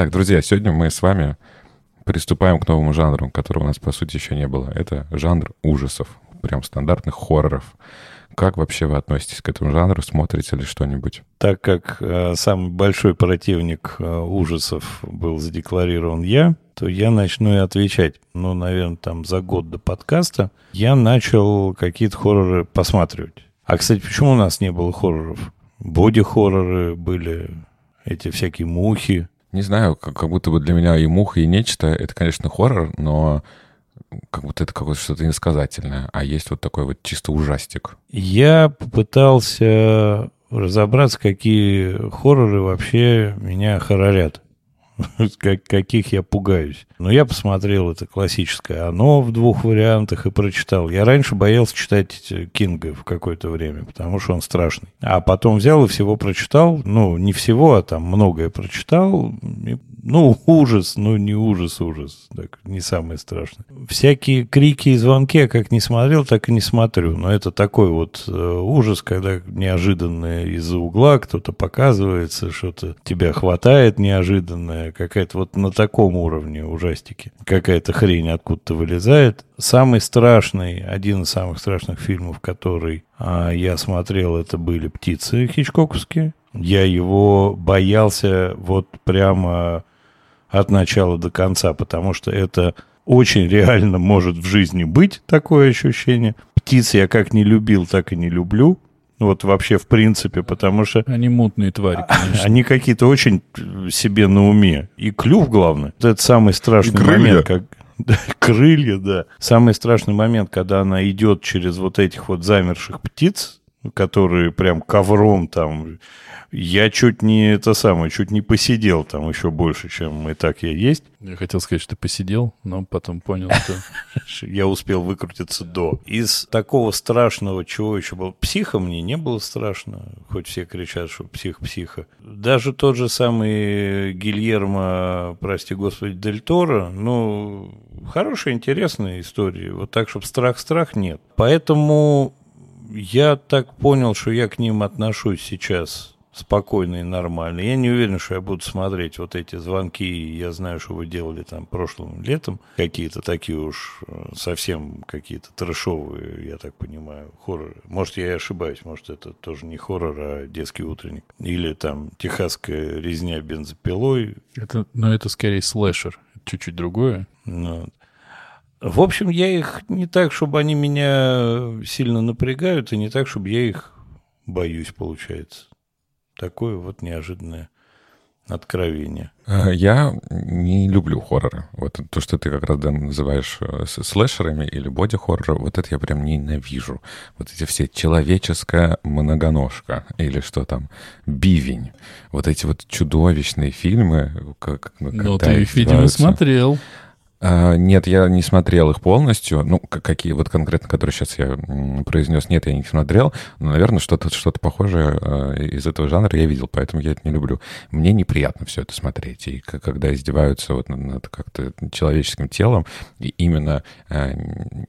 Так, друзья, сегодня мы с вами приступаем к новому жанру, которого у нас, по сути, еще не было. Это жанр ужасов, прям стандартных хорроров. Как вообще вы относитесь к этому жанру? Смотрите ли что-нибудь? Так как э, самый большой противник э, ужасов был задекларирован я, то я начну и отвечать. Ну, наверное, там за год до подкаста я начал какие-то хорроры посматривать. А, кстати, почему у нас не было хорроров? Боди-хорроры были, эти всякие мухи. Не знаю, как, как будто бы для меня и муха, и нечто — это, конечно, хоррор, но как будто это какое-то что-то иносказательное, а есть вот такой вот чисто ужастик. Я попытался разобраться, какие хорроры вообще меня каких я пугаюсь. Но я посмотрел это классическое «Оно» в двух вариантах и прочитал. Я раньше боялся читать Кинга в какое-то время, потому что он страшный. А потом взял и всего прочитал. Ну, не всего, а там многое прочитал. И ну, ужас, ну, не ужас, ужас. Так, не самое страшное. Всякие крики и звонки я как не смотрел, так и не смотрю. Но это такой вот э, ужас, когда неожиданно из-за угла кто-то показывается, что-то тебя хватает неожиданное, какая-то вот на таком уровне ужастики. Какая-то хрень откуда-то вылезает. Самый страшный, один из самых страшных фильмов, который а, я смотрел, это были «Птицы» хичкоковские. Я его боялся вот прямо от начала до конца, потому что это очень реально может в жизни быть такое ощущение. Птиц я как не любил, так и не люблю. Вот вообще в принципе, потому что... Они мутные твари, конечно. Они какие-то очень себе на уме. И клюв, главное. Это самый страшный момент. Как... крылья, да. Самый страшный момент, когда она идет через вот этих вот замерших птиц, которые прям ковром там я чуть не это самое, чуть не посидел там еще больше, чем и так я есть. Я хотел сказать, что посидел, но потом понял, что... Я успел выкрутиться до. Из такого страшного, чего еще было? Психа мне не было страшно, хоть все кричат, что псих-психа. Даже тот же самый Гильермо, прости господи, Дель Торо, ну, хорошая, интересная история. Вот так, чтобы страх-страх нет. Поэтому я так понял, что я к ним отношусь сейчас спокойно и нормально. Я не уверен, что я буду смотреть вот эти звонки. Я знаю, что вы делали там прошлым летом. Какие-то такие уж э, совсем какие-то трэшовые, я так понимаю, хорроры. Может, я и ошибаюсь. Может, это тоже не хоррор, а детский утренник. Или там техасская резня бензопилой. Это, но это скорее слэшер. Чуть-чуть другое. Ну, в общем, я их не так, чтобы они меня сильно напрягают, и не так, чтобы я их боюсь, получается такое вот неожиданное откровение. Э, я не люблю хорроры. Вот то, что ты как раз да, называешь э, слэшерами или боди-хоррор, вот это я прям ненавижу. Вот эти все человеческая многоножка или что там, бивень. Вот эти вот чудовищные фильмы. Как, Но ты их, видимо, смотрел. А, нет, я не смотрел их полностью. Ну, какие вот конкретно, которые сейчас я произнес, нет, я не смотрел. Но, наверное, что-то что похожее а, из этого жанра я видел, поэтому я это не люблю. Мне неприятно все это смотреть. И когда издеваются вот над как-то человеческим телом, и именно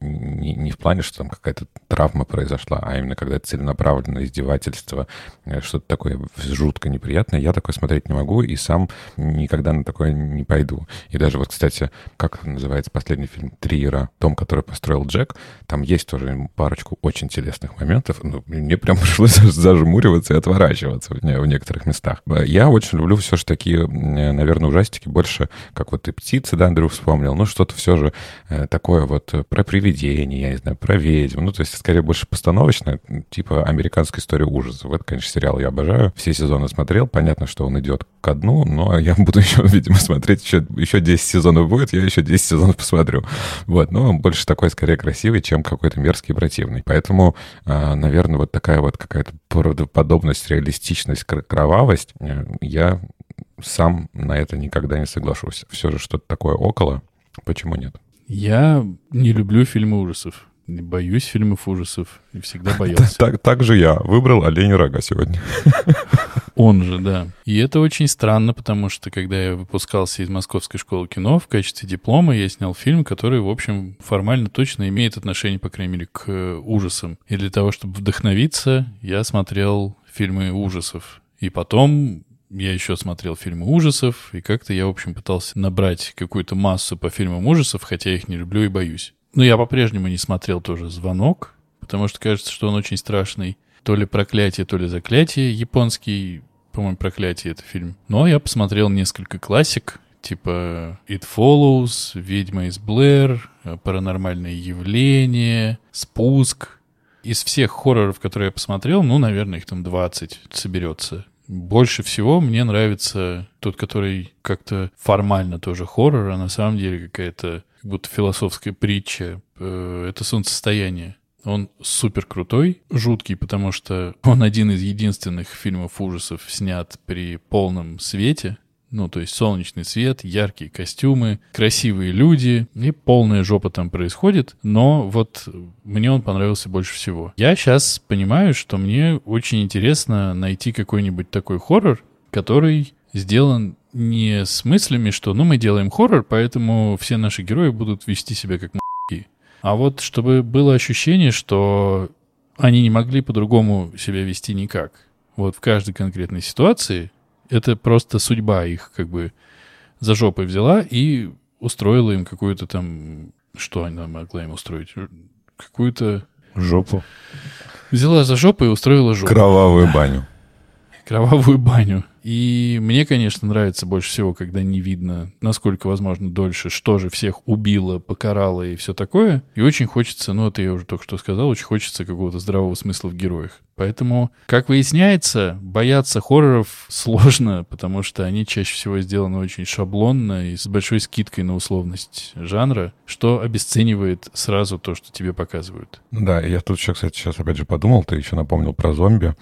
не, не в плане, что там какая-то травма произошла, а именно когда это целенаправленное издевательство, э, что-то такое жутко неприятное, я такое смотреть не могу и сам никогда на такое не пойду. И даже вот, кстати, как называется последний фильм Триера, том, который построил Джек, там есть тоже парочку очень телесных моментов. Ну, мне прям пришлось зажмуриваться и отворачиваться в, некоторых местах. Я очень люблю все же такие, наверное, ужастики, больше, как вот и птицы, да, Андрю вспомнил, ну, что-то все же э, такое вот про привидение, я не знаю, про ведьм, ну, то есть скорее больше постановочное, типа американская история ужасов. Это, конечно, сериал я обожаю. Все сезоны смотрел, понятно, что он идет ко дну, но я буду еще, видимо, смотреть еще, еще 10 сезонов будет, я еще 10 сезонов посмотрю. Вот, но он больше такой, скорее, красивый, чем какой-то мерзкий и противный. Поэтому, а, наверное, вот такая вот какая-то правдоподобность, реалистичность, кровавость, э, я сам на это никогда не соглашусь. Все же что-то такое около, почему нет? Я не люблю фильмы ужасов. Боюсь фильмов ужасов и всегда боялся. Так, так же я выбрал «Олень рога» сегодня. Он же, да. И это очень странно, потому что когда я выпускался из Московской школы кино, в качестве диплома я снял фильм, который, в общем, формально точно имеет отношение, по крайней мере, к ужасам. И для того, чтобы вдохновиться, я смотрел фильмы ужасов. И потом я еще смотрел фильмы ужасов, и как-то я, в общем, пытался набрать какую-то массу по фильмам ужасов, хотя я их не люблю и боюсь. Но я по-прежнему не смотрел тоже «Звонок», потому что кажется, что он очень страшный. То ли проклятие, то ли заклятие японский. По-моему, проклятие это фильм. Но я посмотрел несколько классик, типа It Follows, Ведьма из Блэр, Паранормальные явления, Спуск. Из всех хорроров, которые я посмотрел, ну, наверное, их там 20 соберется. Больше всего мне нравится тот, который как-то формально тоже хоррор, а на самом деле какая-то как будто философская притча. Э, это «Солнцестояние». Он супер крутой, жуткий, потому что он один из единственных фильмов ужасов снят при полном свете. Ну, то есть солнечный свет, яркие костюмы, красивые люди, и полная жопа там происходит. Но вот мне он понравился больше всего. Я сейчас понимаю, что мне очень интересно найти какой-нибудь такой хоррор, который сделан не с мыслями, что ну мы делаем хоррор, поэтому все наши герои будут вести себя как. А вот чтобы было ощущение, что они не могли по-другому себя вести никак. Вот в каждой конкретной ситуации это просто судьба их как бы за жопой взяла и устроила им какую-то там... Что она могла им устроить? Какую-то... Жопу. Взяла за жопу и устроила жопу. Кровавую баню. Кровавую баню. И мне, конечно, нравится больше всего, когда не видно, насколько возможно дольше, что же всех убило, покарало и все такое. И очень хочется, ну это я уже только что сказал, очень хочется какого-то здравого смысла в героях. Поэтому, как выясняется, бояться хорроров сложно, потому что они чаще всего сделаны очень шаблонно и с большой скидкой на условность жанра, что обесценивает сразу то, что тебе показывают. Да, я тут еще, кстати, сейчас опять же подумал, ты еще напомнил про зомби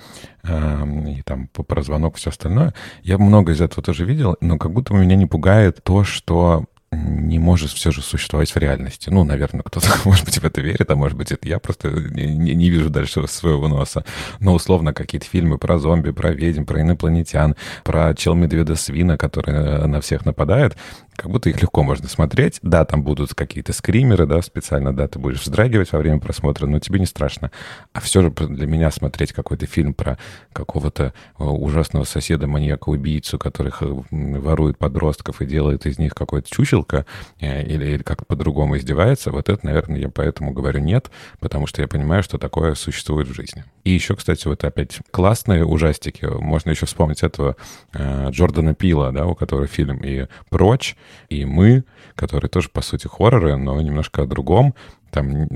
э, и там про звонок, все остальное. Я много из этого тоже видел, но как будто меня не пугает то, что не может все же существовать в реальности. Ну, наверное, кто-то, может быть, в это верит, а может быть, это я просто не, не вижу дальше своего носа. Но, условно, какие-то фильмы про зомби, про ведьм, про инопланетян, про чел-медведа-свина, который на всех нападает, как будто их легко можно смотреть. Да, там будут какие-то скримеры, да, специально, да, ты будешь вздрагивать во время просмотра, но тебе не страшно. А все же для меня смотреть какой-то фильм про какого-то э, ужасного соседа, маньяка-убийцу, которых э, ворует подростков и делает из них какое-то чучелко, э, или, или как-то по-другому издевается, вот это, наверное, я поэтому говорю нет, потому что я понимаю, что такое существует в жизни. И еще, кстати, вот опять классные ужастики. Можно еще вспомнить этого Джордана Пила, да, у которого фильм и «Прочь», и «Мы», которые тоже, по сути, хорроры, но немножко о другом. Там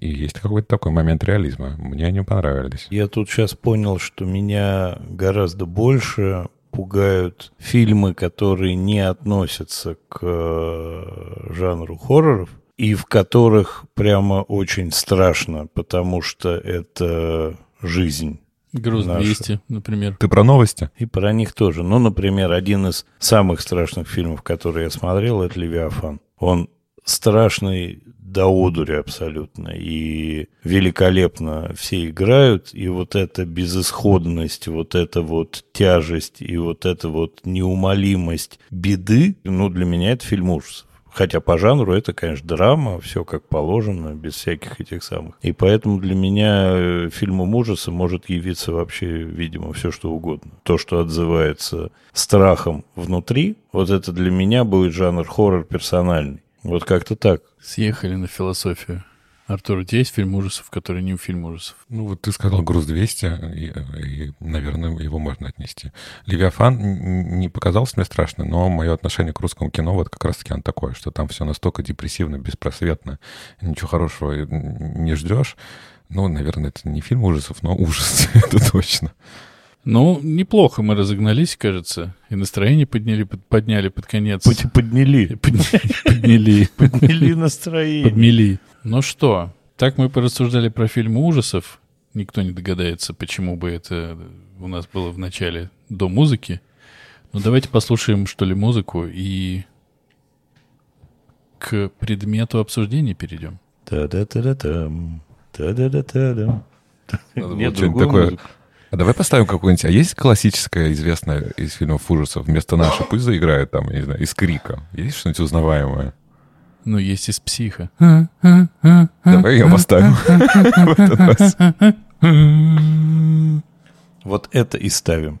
есть какой-то такой момент реализма. Мне они понравились. Я тут сейчас понял, что меня гораздо больше пугают фильмы, которые не относятся к э, жанру хорроров, и в которых прямо очень страшно, потому что это жизнь. Груз нашу. 200, например. Ты про новости? И про них тоже. Ну, например, один из самых страшных фильмов, которые я смотрел, это «Левиафан». Он страшный до одури абсолютно. И великолепно все играют. И вот эта безысходность, вот эта вот тяжесть и вот эта вот неумолимость беды, ну, для меня это фильм ужасов. Хотя по жанру это, конечно, драма, все как положено, без всяких этих самых. И поэтому для меня э, фильмом ужаса может явиться вообще, видимо, все что угодно. То, что отзывается страхом внутри, вот это для меня будет жанр хоррор персональный. Вот как-то так. Съехали на философию. Артур, у тебя есть фильм ужасов, который не фильм ужасов? Ну, вот ты сказал «Груз-200», и, и, наверное, его можно отнести. «Левиафан» не показался мне страшно, но мое отношение к русскому кино вот как раз-таки оно такое, что там все настолько депрессивно, беспросветно, ничего хорошего не ждешь. Ну, наверное, это не фильм ужасов, но ужас, это точно. Ну, неплохо мы разогнались, кажется. И настроение подняли, подняли под конец. Подняли. Подняли. Подняли настроение. Подмели. Ну что, так мы порассуждали про фильмы ужасов. Никто не догадается, почему бы это у нас было в начале до музыки. Ну давайте послушаем, что ли, музыку и к предмету обсуждения перейдем. Та-да-та-да-там. Та-да-да-та-дам. Нет, такое... А давай поставим какую-нибудь... А есть классическая, известная из фильмов ужасов? Вместо нашей пусть заиграет там, я не знаю, из Крика. Есть что-нибудь узнаваемое? Ну, есть из психа. Давай ее поставим Вот это и ставим.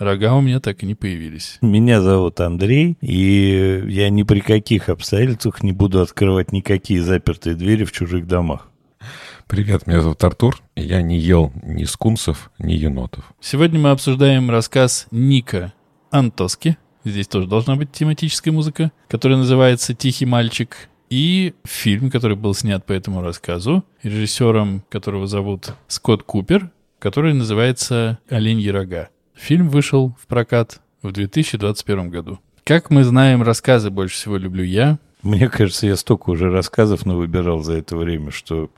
рога у меня так и не появились. Меня зовут Андрей, и я ни при каких обстоятельствах не буду открывать никакие запертые двери в чужих домах. Привет, меня зовут Артур, и я не ел ни скунсов, ни енотов. Сегодня мы обсуждаем рассказ Ника Антоски. Здесь тоже должна быть тематическая музыка, которая называется «Тихий мальчик». И фильм, который был снят по этому рассказу, режиссером которого зовут Скотт Купер, который называется «Оленьи рога». Фильм вышел в прокат в 2021 году. Как мы знаем, рассказы больше всего люблю я. Мне кажется, я столько уже рассказов навыбирал за это время, что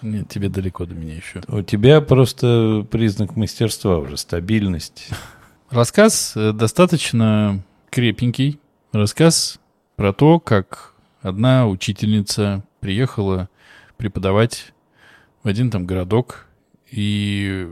Нет, тебе далеко до меня еще. у тебя просто признак мастерства уже, стабильность. Рассказ э, достаточно крепенький. Рассказ про то, как одна учительница приехала преподавать в один там городок, и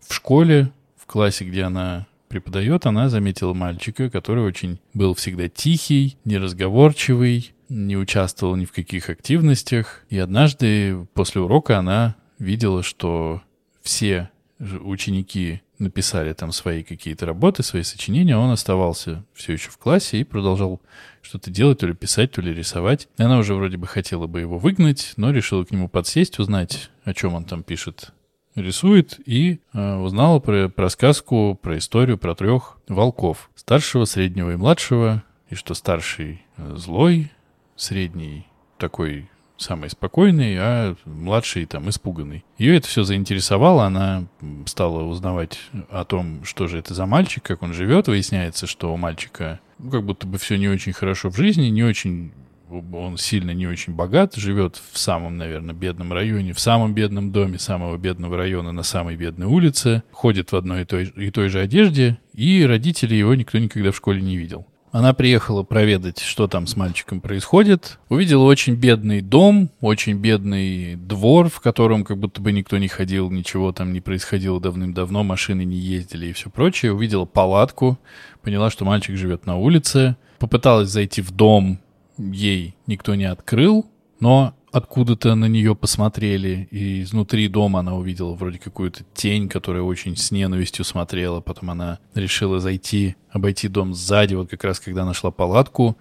в школе, классе, где она преподает, она заметила мальчика, который очень был всегда тихий, неразговорчивый, не участвовал ни в каких активностях. И однажды после урока она видела, что все ученики написали там свои какие-то работы, свои сочинения, а он оставался все еще в классе и продолжал что-то делать, то ли писать, то ли рисовать. И она уже вроде бы хотела бы его выгнать, но решила к нему подсесть, узнать, о чем он там пишет, рисует, и э, узнала про, про сказку, про историю про трех волков. Старшего, среднего и младшего, и что старший э, злой, средний такой самый спокойный, а младший там испуганный. Ее это все заинтересовало, она стала узнавать о том, что же это за мальчик, как он живет. Выясняется, что у мальчика ну, как будто бы все не очень хорошо в жизни, не очень он сильно не очень богат, живет в самом, наверное, бедном районе, в самом бедном доме самого бедного района на самой бедной улице, ходит в одной и той, и той же одежде, и родители его никто никогда в школе не видел. Она приехала проведать, что там с мальчиком происходит. Увидела очень бедный дом, очень бедный двор, в котором как будто бы никто не ходил, ничего там не происходило давным-давно, машины не ездили и все прочее. Увидела палатку, поняла, что мальчик живет на улице. Попыталась зайти в дом, ей никто не открыл, но откуда-то на нее посмотрели, и изнутри дома она увидела вроде какую-то тень, которая очень с ненавистью смотрела. Потом она решила зайти, обойти дом сзади, вот как раз когда нашла палатку.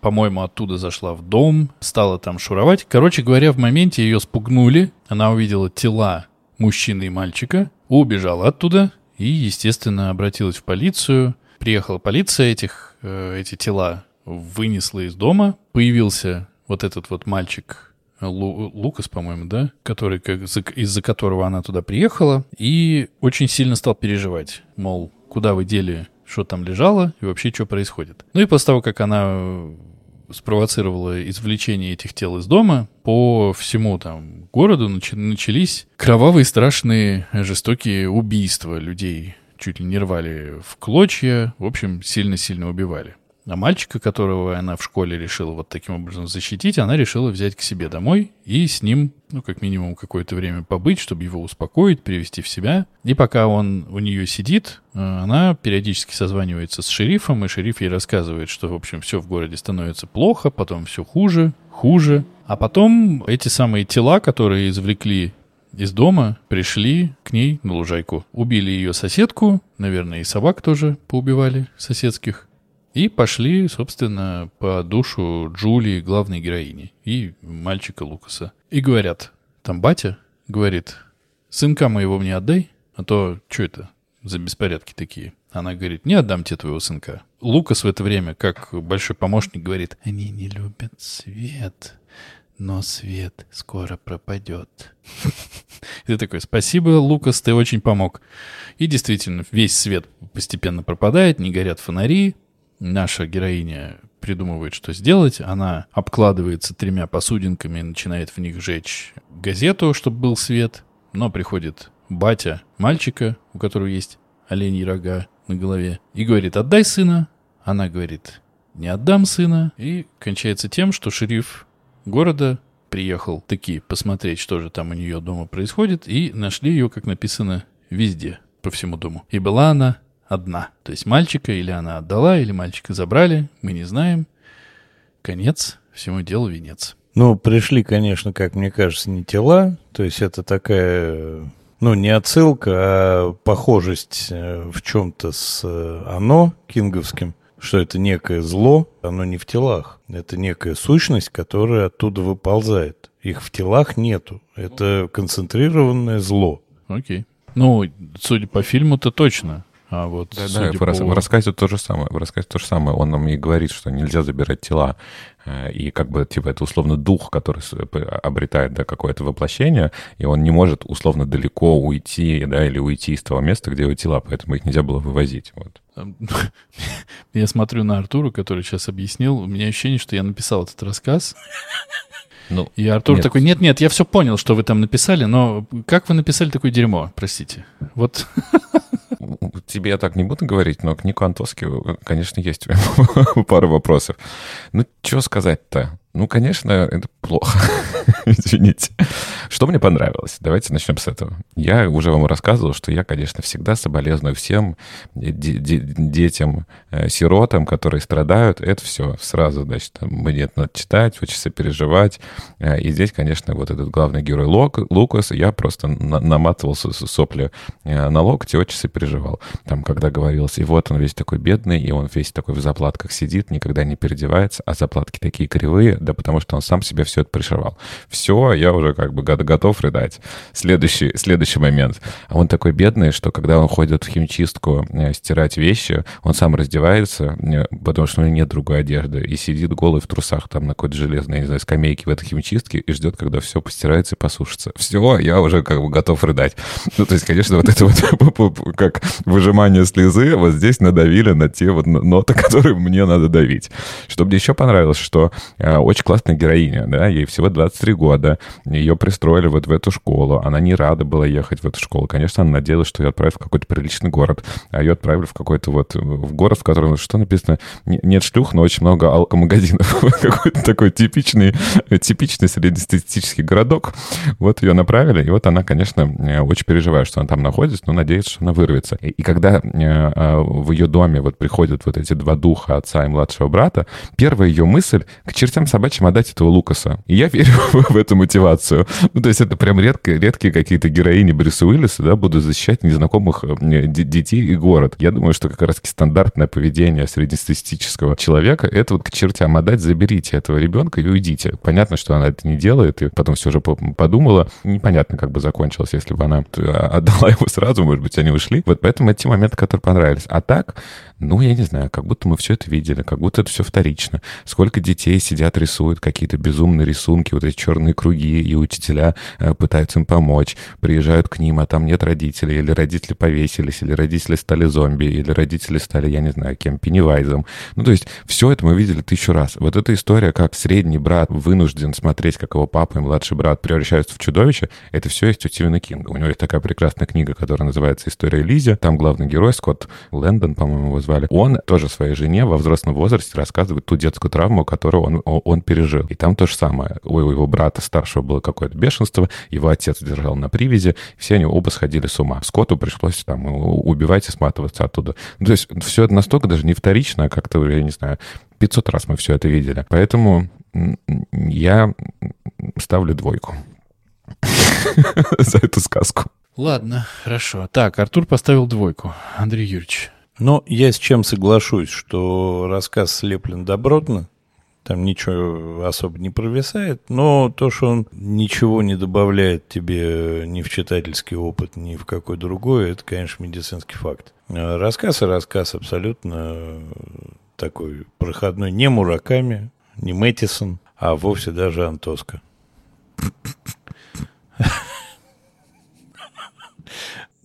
По-моему, оттуда зашла в дом, стала там шуровать. Короче говоря, в моменте ее спугнули. Она увидела тела мужчины и мальчика, убежала оттуда и, естественно, обратилась в полицию. Приехала полиция, этих, э, эти тела вынесла из дома. Появился вот этот вот мальчик, Лу- Лукас, по-моему, да, который, как, за- из-за которого она туда приехала, и очень сильно стал переживать, мол, куда вы дели, что там лежало, и вообще, что происходит. Ну и после того, как она э, спровоцировала извлечение этих тел из дома, по всему там городу начались кровавые, страшные, жестокие убийства людей. Чуть ли не рвали в клочья, в общем, сильно-сильно убивали. А мальчика, которого она в школе решила вот таким образом защитить, она решила взять к себе домой и с ним, ну, как минимум, какое-то время побыть, чтобы его успокоить, привести в себя. И пока он у нее сидит, э, она периодически созванивается с шерифом, и шериф ей рассказывает, что, в общем, все в городе становится плохо, потом все хуже, хуже. А потом эти самые тела, которые извлекли из дома, пришли к ней на лужайку. Убили ее соседку, наверное, и собак тоже поубивали соседских. И пошли, собственно, по душу Джулии, главной героини, и мальчика Лукаса. И говорят, там батя говорит, сынка моего мне отдай, а то что это за беспорядки такие? Она говорит, не отдам тебе твоего сынка. Лукас в это время, как большой помощник, говорит, они не любят свет, но свет скоро пропадет. И ты такой, спасибо, Лукас, ты очень помог. И действительно, весь свет постепенно пропадает, не горят фонари, наша героиня придумывает, что сделать. Она обкладывается тремя посудинками и начинает в них жечь газету, чтобы был свет. Но приходит батя мальчика, у которого есть оленьи рога на голове, и говорит, отдай сына. Она говорит, не отдам сына. И кончается тем, что шериф города приехал таки посмотреть, что же там у нее дома происходит, и нашли ее, как написано, везде, по всему дому. И была она одна. То есть мальчика или она отдала, или мальчика забрали, мы не знаем. Конец, всему делу венец. Ну, пришли, конечно, как мне кажется, не тела, то есть это такая, ну, не отсылка, а похожесть э, в чем-то с э, «Оно» кинговским, что это некое зло, оно не в телах, это некая сущность, которая оттуда выползает. Их в телах нету, это концентрированное зло. Окей. Ну, судя по фильму-то точно. А вот да, да, по... в рассказе то же самое. В рассказе то же самое. Он нам и говорит, что нельзя забирать тела. Э, и как бы, типа, это условно дух, который обретает, да, какое-то воплощение, и он не может условно далеко уйти, да, или уйти из того места, где его тела, поэтому их нельзя было вывозить, вот. Я смотрю на Артура, который сейчас объяснил, у меня ощущение, что я написал этот рассказ, ну, и Артур нет. такой, нет-нет, я все понял, что вы там написали, но как вы написали такое дерьмо, простите? Вот тебе я так не буду говорить, но к Нику Антоски, конечно, есть пара вопросов. Ну, что сказать-то? Ну, конечно, это плохо. Извините. Что мне понравилось? Давайте начнем с этого. Я уже вам рассказывал, что я, конечно, всегда соболезную всем детям, э, сиротам, которые страдают. Это все сразу, значит, мне надо читать, очень сопереживать. Э, и здесь, конечно, вот этот главный герой Лук, Лукас, я просто наматывал сопли э, на локоть и очень сопереживал. Там, когда говорилось, и вот он весь такой бедный, и он весь такой в заплатках сидит, никогда не переодевается, а заплатки такие кривые, да потому что он сам себе все это пришивал. Все, я уже как бы готов рыдать. Следующий, следующий момент. А он такой бедный, что когда он ходит в химчистку э, стирать вещи, он сам раздевается, э, потому что у него нет другой одежды, и сидит голый в трусах там на какой-то железной, не знаю, скамейке в этой химчистке и ждет, когда все постирается и посушится. Все, я уже как бы готов рыдать. Ну, то есть, конечно, вот это вот как выжимание слезы, вот здесь надавили на те вот ноты, которые мне надо давить. Что мне еще понравилось, что э, очень классная героиня, да, ей всего 23 года, ее пристроили вот в эту школу, она не рада была ехать в эту школу. Конечно, она надеялась, что ее отправят в какой-то приличный город, а ее отправили в какой-то вот, в город, в котором, что написано, нет шлюх, но очень много алкомагазинов. Какой-то такой типичный, типичный среднестатистический городок. Вот ее направили, и вот она, конечно, очень переживает, что она там находится, но надеется, что она вырвется. И, и когда э, а, в ее доме вот приходят вот эти два духа, отца и младшего брата, первая ее мысль к чертям собачьим отдать этого Лукаса. И я верю в эту мотивацию. Ну, то есть это прям редко, редкие какие-то героини Брюса Уиллиса, да, будут защищать незнакомых э, детей и город. Я думаю, что как раз стандартное поведение среднестатистического человека — это вот к чертям отдать, заберите этого ребенка и уйдите. Понятно, что она это не делает, и потом все же подумала. Непонятно, как бы закончилось, если бы она э, отдала его сразу, может быть, они ушли. Вот поэтому эти моменты, которые понравились. А так, ну, я не знаю, как будто мы все это видели, как будто это все вторично. Сколько детей сидят, рисуют какие-то безумные рисунки, вот эти черные круги, и учителя э, пытаются им помочь, приезжают к ним, а там нет родителей, или родители повесились, или родители стали зомби, или родители стали, я не знаю, кем, Пеннивайзом. Ну, то есть все это мы видели тысячу раз. Вот эта история, как средний брат вынужден смотреть, как его папа и младший брат превращаются в чудовище, это все есть у Стивена Кинга. У него есть такая прекрасная книга, которая называется «История Лизи». Там главный герой, Скотт Лэндон, по-моему, его звали, он тоже своей жене во взрослом возрасте рассказывает ту детскую травму, которую он, он пережил. И там то же самое. У его брата старшего было какое-то бешенство, его отец держал на привязи, все они оба сходили с ума. Скотту пришлось там убивать и сматываться оттуда. Ну, то есть все это настолько даже не вторично, а как-то, я не знаю, 500 раз мы все это видели. Поэтому я ставлю двойку за эту сказку. Ладно, хорошо. Так, Артур поставил двойку. Андрей Юрьевич. Но я с чем соглашусь, что рассказ слеплен добротно, там ничего особо не провисает, но то, что он ничего не добавляет тебе ни в читательский опыт, ни в какой другой, это, конечно, медицинский факт. Рассказ и рассказ абсолютно такой проходной, не Мураками, не Мэттисон, а вовсе даже Антоска.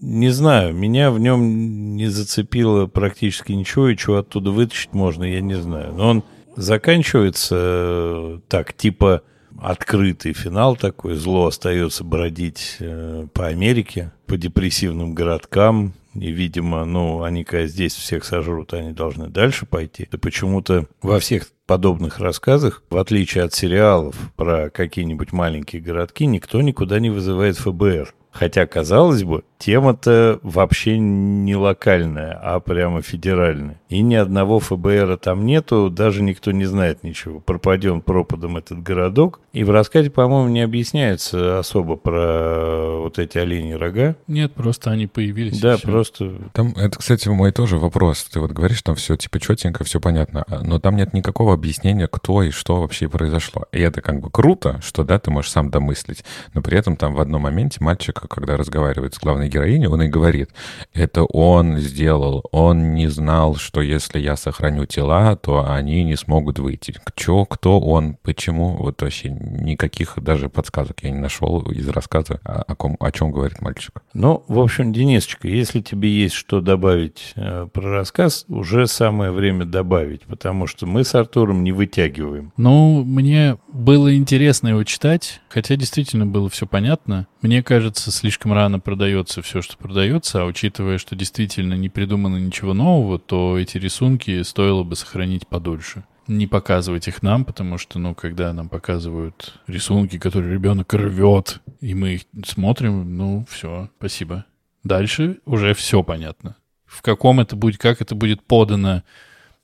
Не знаю, меня в нем не зацепило практически ничего, и чего оттуда вытащить можно, я не знаю. Но он заканчивается э, так, типа открытый финал такой, зло остается бродить э, по Америке, по депрессивным городкам, и, видимо, ну, они когда здесь всех сожрут, они должны дальше пойти. И почему-то во всех подобных рассказах, в отличие от сериалов про какие-нибудь маленькие городки, никто никуда не вызывает ФБР. Хотя, казалось бы, тема-то вообще не локальная, а прямо федеральная. И ни одного ФБРа там нету, даже никто не знает ничего. Пропаден пропадом этот городок. И в рассказе, по-моему, не объясняется особо про вот эти оленьи рога. Нет, просто они появились. Да, просто... Там, это, кстати, мой тоже вопрос. Ты вот говоришь, там все типа четенько, все понятно, а, но там нет никакого объяснения, кто и что вообще произошло. И это как бы круто, что, да, ты можешь сам домыслить, но при этом там в одном моменте мальчик, когда разговаривает с главной героиней, он и говорит, это он сделал, он не знал, что если я сохраню тела, то они не смогут выйти. Чё, кто он, почему, вот вообще никаких даже подсказок я не нашел из рассказа, о, о, ком, о чем говорит мальчик. Ну, в общем, Денисочка, если тебе есть что добавить э, про рассказ, уже самое время добавить, потому что мы с Артуром не вытягиваем. Ну, мне было интересно его читать, хотя действительно было все понятно. Мне кажется, слишком рано продается все, что продается, а учитывая, что действительно не придумано ничего нового, то эти рисунки стоило бы сохранить подольше не показывать их нам, потому что, ну, когда нам показывают рисунки, которые ребенок рвет, и мы их смотрим, ну, все, спасибо. Дальше уже все понятно. В каком это будет, как это будет подано,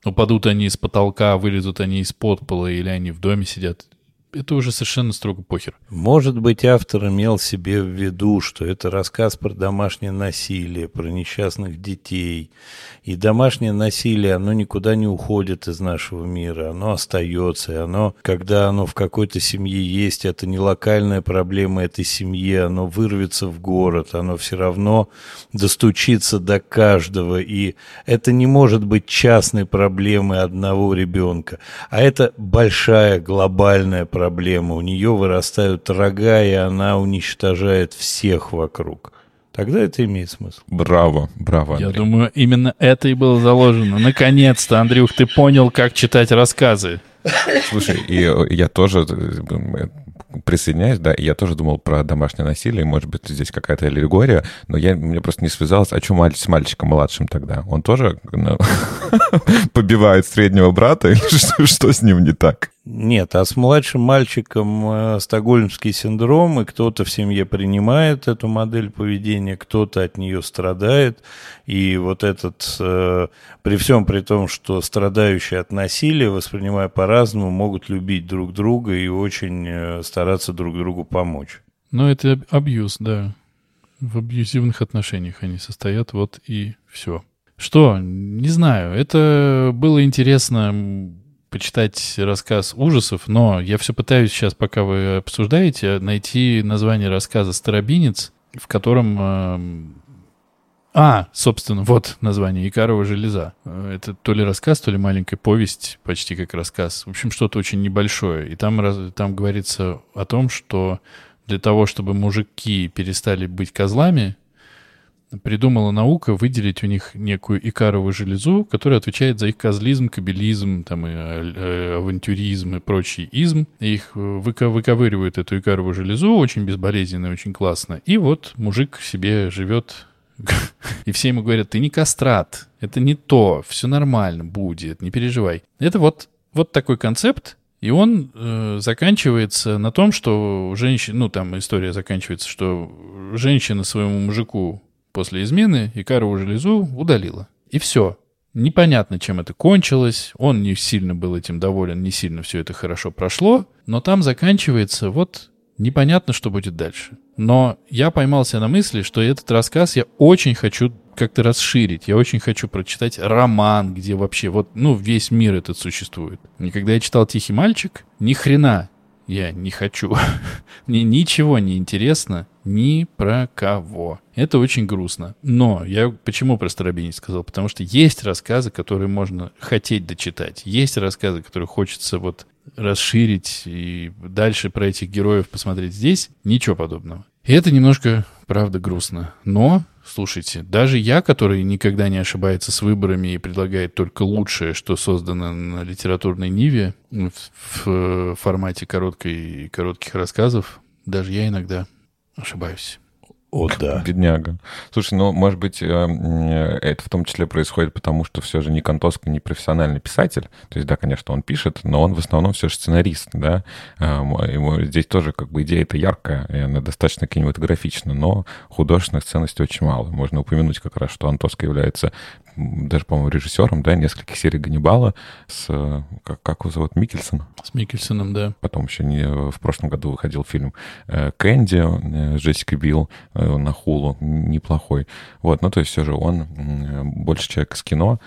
упадут они с потолка, вылезут они из-под пола, или они в доме сидят, это уже совершенно строго похер. Может быть, автор имел себе в виду, что это рассказ про домашнее насилие, про несчастных детей. И домашнее насилие, оно никуда не уходит из нашего мира, оно остается. И оно, когда оно в какой-то семье есть, это не локальная проблема этой семьи, оно вырвется в город, оно все равно достучится до каждого. И это не может быть частной проблемой одного ребенка, а это большая глобальная проблема проблема. У нее вырастают рога, и она уничтожает всех вокруг. Тогда это имеет смысл. Браво, браво, Андрей. Я думаю, именно это и было заложено. Наконец-то, Андрюх, ты понял, как читать рассказы. Слушай, и я тоже э, присоединяюсь, да, я тоже думал про домашнее насилие, может быть, здесь какая-то аллегория, но я, мне просто не связалось, а что маль, с мальчиком младшим тогда? Он тоже ну, побивает среднего брата или что, что с ним не так? Нет, а с младшим мальчиком э, стокгольмский синдром, и кто-то в семье принимает эту модель поведения, кто-то от нее страдает, и вот этот, э, при всем при том, что страдающие от насилия, воспринимая по-разному, могут любить друг друга и очень э, стараться друг другу помочь. Ну, это абьюз, да. В абьюзивных отношениях они состоят, вот и все. Что? Не знаю. Это было интересно почитать рассказ ужасов, но я все пытаюсь сейчас, пока вы обсуждаете, найти название рассказа «Старобинец», в котором... Э, а, собственно, вот название «Икарова железа». Это то ли рассказ, то ли маленькая повесть, почти как рассказ. В общем, что-то очень небольшое. И там, там говорится о том, что для того, чтобы мужики перестали быть козлами, придумала наука выделить у них некую икаровую железу, которая отвечает за их козлизм, кабелизм, там, и, э, авантюризм и прочий изм. И их выко выковыривают эту икаровую железу очень безболезненно, очень классно. И вот мужик себе живет и все ему говорят, ты не кастрат, это не то, все нормально будет, не переживай. Это вот, вот такой концепт, и он э, заканчивается на том, что женщина, ну там история заканчивается, что женщина своему мужику после измены икарову железу удалила. И все. Непонятно, чем это кончилось. Он не сильно был этим доволен, не сильно все это хорошо прошло. Но там заканчивается вот непонятно, что будет дальше. Но я поймался на мысли, что этот рассказ я очень хочу как-то расширить. Я очень хочу прочитать роман, где вообще вот, ну, весь мир этот существует. И когда я читал «Тихий мальчик», ни хрена я не хочу. Мне ничего не интересно ни про кого. Это очень грустно. Но я почему про Старобинец сказал? Потому что есть рассказы, которые можно хотеть дочитать. Есть рассказы, которые хочется вот расширить и дальше про этих героев посмотреть. Здесь ничего подобного. И это немножко, правда, грустно. Но, слушайте, даже я, который никогда не ошибается с выборами и предлагает только лучшее, что создано на литературной ниве в, в формате короткой, коротких рассказов, даже я иногда ошибаюсь. О, да. Бедняга. Слушай, ну, может быть, э, э, это в том числе происходит потому, что все же не Контоско, не профессиональный писатель. То есть, да, конечно, он пишет, но он в основном все же сценарист, да. Ему здесь тоже как бы идея это яркая, и она достаточно кинематографична, но художественных ценностей очень мало. Можно упомянуть как раз, что Антоско является даже, по-моему, режиссером, да, нескольких серий Ганнибала с, как, как его зовут, Микельсон? С Микельсоном, да. Потом еще не, в прошлом году выходил фильм э, «Кэнди» э, с Джессикой Билл э, на Хулу, неплохой. Вот, ну, то есть все же он больше человек из кино,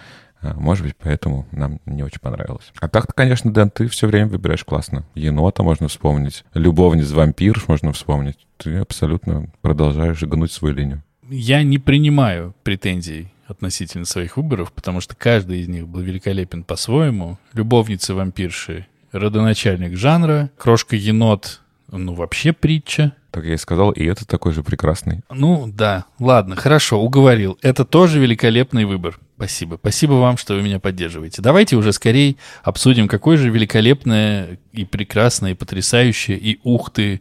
может быть, поэтому нам не очень понравилось. А так-то, конечно, Дэн, ты все время выбираешь классно. Енота можно вспомнить, любовниц вампирш можно вспомнить. Ты абсолютно продолжаешь гнуть свою линию. Я не принимаю претензий относительно своих выборов, потому что каждый из них был великолепен по-своему. Любовницы-вампирши, родоначальник жанра, крошка-енот, ну, вообще притча. Так я и сказал, и это такой же прекрасный. Ну, да, ладно, хорошо, уговорил. Это тоже великолепный выбор. Спасибо. Спасибо вам, что вы меня поддерживаете. Давайте уже скорее обсудим, какое же великолепное и прекрасное, и потрясающее, и ух ты,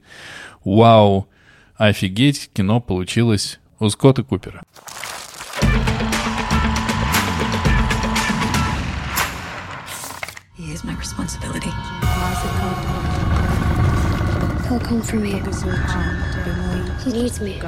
вау, офигеть, кино получилось у Скотта Купера. He is my responsibility. He'll come for me. He needs me.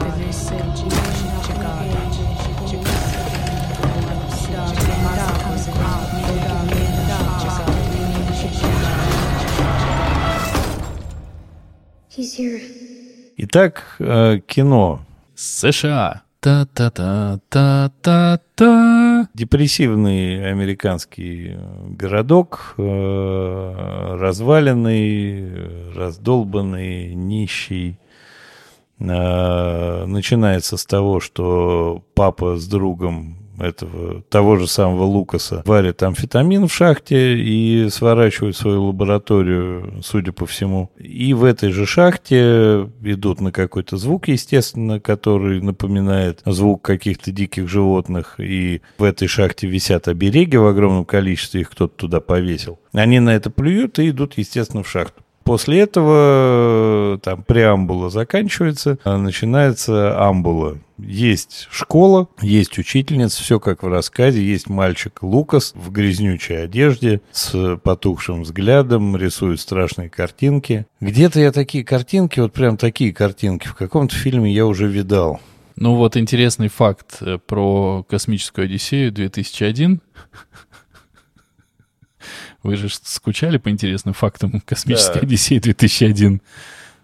Итак, э, кино. США. Та-та-та-та-та-та. Депрессивный американский городок, э, разваленный, раздолбанный, нищий. Э, начинается с того, что папа с другом этого того же самого Лукаса варят амфетамин в шахте и сворачивают свою лабораторию, судя по всему. И в этой же шахте идут на какой-то звук, естественно, который напоминает звук каких-то диких животных. И в этой шахте висят обереги в огромном количестве, их кто-то туда повесил. Они на это плюют и идут, естественно, в шахту. После этого там преамбула заканчивается, а начинается амбула. Есть школа, есть учительница, все как в рассказе. Есть мальчик Лукас в грязнючей одежде с потухшим взглядом, рисует страшные картинки. Где-то я такие картинки, вот прям такие картинки, в каком-то фильме я уже видал. Ну вот интересный факт э, про космическую Одиссею 2001. Вы же скучали по интересным фактам «Космической да. Одиссеи 2001».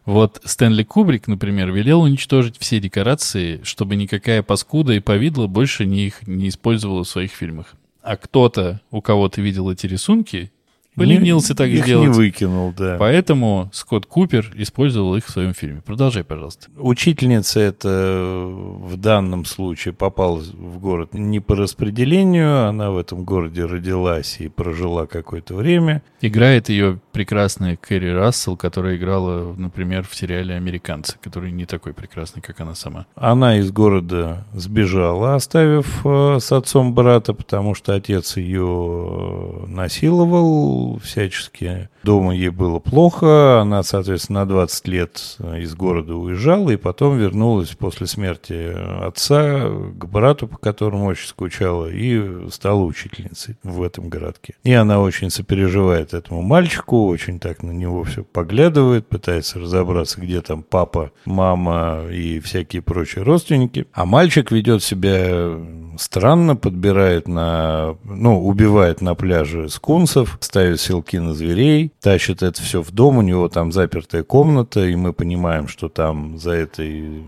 Вот Стэнли Кубрик, например, велел уничтожить все декорации, чтобы никакая паскуда и повидло больше не их не использовала в своих фильмах. А кто-то, у кого ты видел эти рисунки, Поленился так их сделать. не выкинул, да. Поэтому Скотт Купер использовал их в своем фильме. Продолжай, пожалуйста. Учительница это в данном случае попала в город не по распределению, она в этом городе родилась и прожила какое-то время. Играет ее прекрасная Кэрри Рассел, которая играла, например, в сериале «Американцы», который не такой прекрасный, как она сама. Она из города сбежала, оставив э, с отцом брата, потому что отец ее насиловал, всячески. Дома ей было плохо, она, соответственно, на 20 лет из города уезжала и потом вернулась после смерти отца к брату, по которому очень скучала, и стала учительницей в этом городке. И она очень сопереживает этому мальчику, очень так на него все поглядывает, пытается разобраться, где там папа, мама и всякие прочие родственники. А мальчик ведет себя странно, подбирает на, ну, убивает на пляже скунсов, ставит селки на зверей, тащит это все в дом, у него там запертая комната, и мы понимаем, что там за этой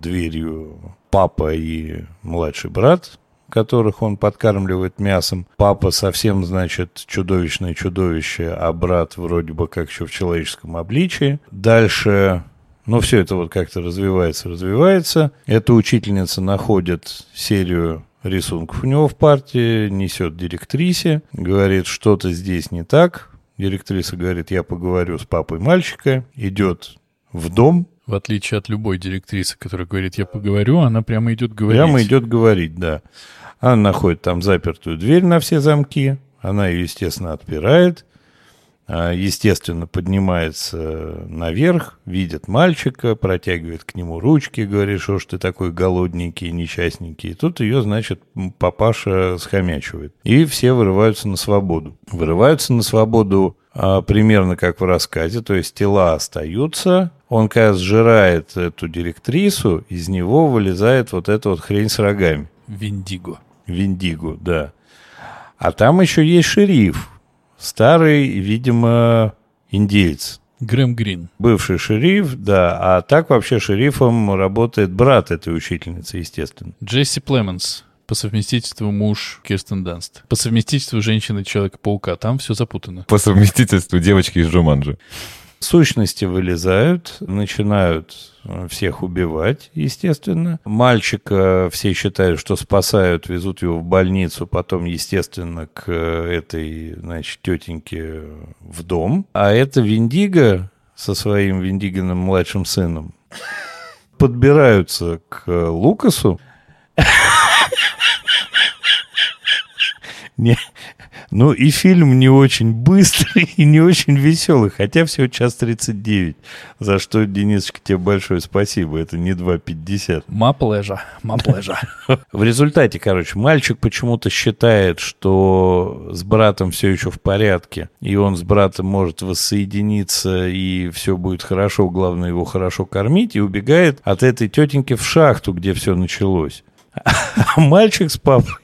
дверью папа и младший брат, которых он подкармливает мясом. Папа совсем, значит, чудовищное чудовище, а брат вроде бы как еще в человеческом обличии. Дальше но все это вот как-то развивается, развивается. Эта учительница находит серию рисунков у него в партии, несет директрисе, говорит, что-то здесь не так. Директриса говорит, я поговорю с папой мальчика, идет в дом. В отличие от любой директрисы, которая говорит, я поговорю, она прямо идет говорить. Прямо идет говорить, да. Она находит там запертую дверь на все замки, она ее, естественно, отпирает. А, естественно, поднимается наверх, видит мальчика, протягивает к нему ручки, говорит, что ж ты такой голодненький, несчастненький. И тут ее, значит, папаша схомячивает. И все вырываются на свободу. Вырываются на свободу а, примерно как в рассказе, то есть тела остаются, он, когда сжирает эту директрису, из него вылезает вот эта вот хрень с рогами. Виндиго. Виндиго, да. А там еще есть шериф. Старый, видимо, индеец. Грэм Грин. Бывший шериф, да. А так вообще шерифом работает брат этой учительницы, естественно. Джесси Племенс. По совместительству муж Кирстен Данст. По совместительству женщины Человека-паука. Там все запутано. По совместительству девочки из Джуманджи. Сущности вылезают, начинают э, всех убивать, естественно. Мальчика все считают, что спасают, везут его в больницу, потом, естественно, к э, этой, значит, тетеньке в дом. А это Виндиго со своим Виндиганым младшим сыном подбираются к Лукасу. Не, ну и фильм не очень быстрый и не очень веселый, хотя всего час 39. За что, Денисочка, тебе большое спасибо. Это не 2,50. Маплежа, маплежа. В результате, короче, мальчик почему-то считает, что с братом все еще в порядке, и он с братом может воссоединиться, и все будет хорошо, главное его хорошо кормить, и убегает от этой тетеньки в шахту, где все началось. А мальчик с папой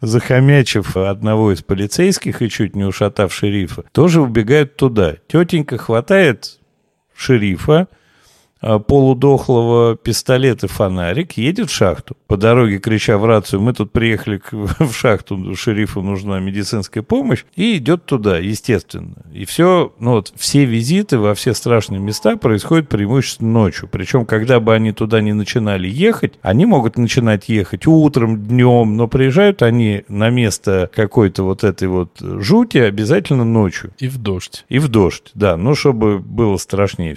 захомячив одного из полицейских и чуть не ушатав шерифа, тоже убегают туда. Тетенька хватает шерифа, полудохлого пистолет и фонарик, едет в шахту. По дороге, крича в рацию, мы тут приехали к, в шахту, шерифу нужна медицинская помощь, и идет туда, естественно. И все, ну вот, все визиты во все страшные места происходят преимущественно ночью. Причем, когда бы они туда не начинали ехать, они могут начинать ехать утром, днем, но приезжают они на место какой-то вот этой вот жути обязательно ночью. И в дождь. И в дождь, да, ну, чтобы было страшнее.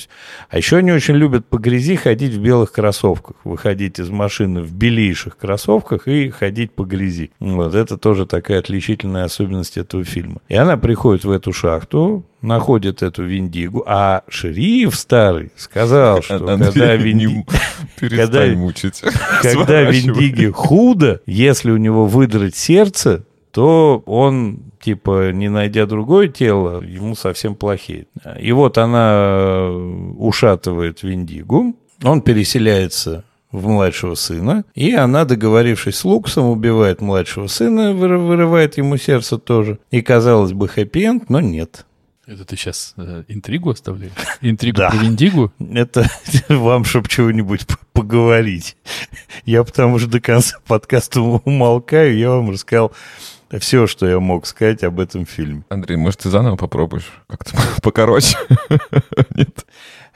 А еще они очень любят любят по грязи ходить в белых кроссовках. Выходить из машины в белейших кроссовках и ходить по грязи. Вот это тоже такая отличительная особенность этого фильма. И она приходит в эту шахту, находит эту Виндигу, а шериф старый сказал, что когда, Винди... когда, когда Виндиге худо, если у него выдрать сердце, то он, типа, не найдя другое тело, ему совсем плохеет. И вот она э, ушатывает Виндигу, он переселяется в младшего сына, и она, договорившись с Луксом, убивает младшего сына, вырывает ему сердце тоже. И, казалось бы, хэппи-энд, но нет. Это ты сейчас э, интригу оставляешь? Интригу да. про Виндигу? Это вам, чтобы чего-нибудь поговорить. Я потому что до конца подкаста умолкаю, я вам рассказал все, что я мог сказать об этом фильме. Андрей, может, ты заново попробуешь? Как-то покороче? Нет.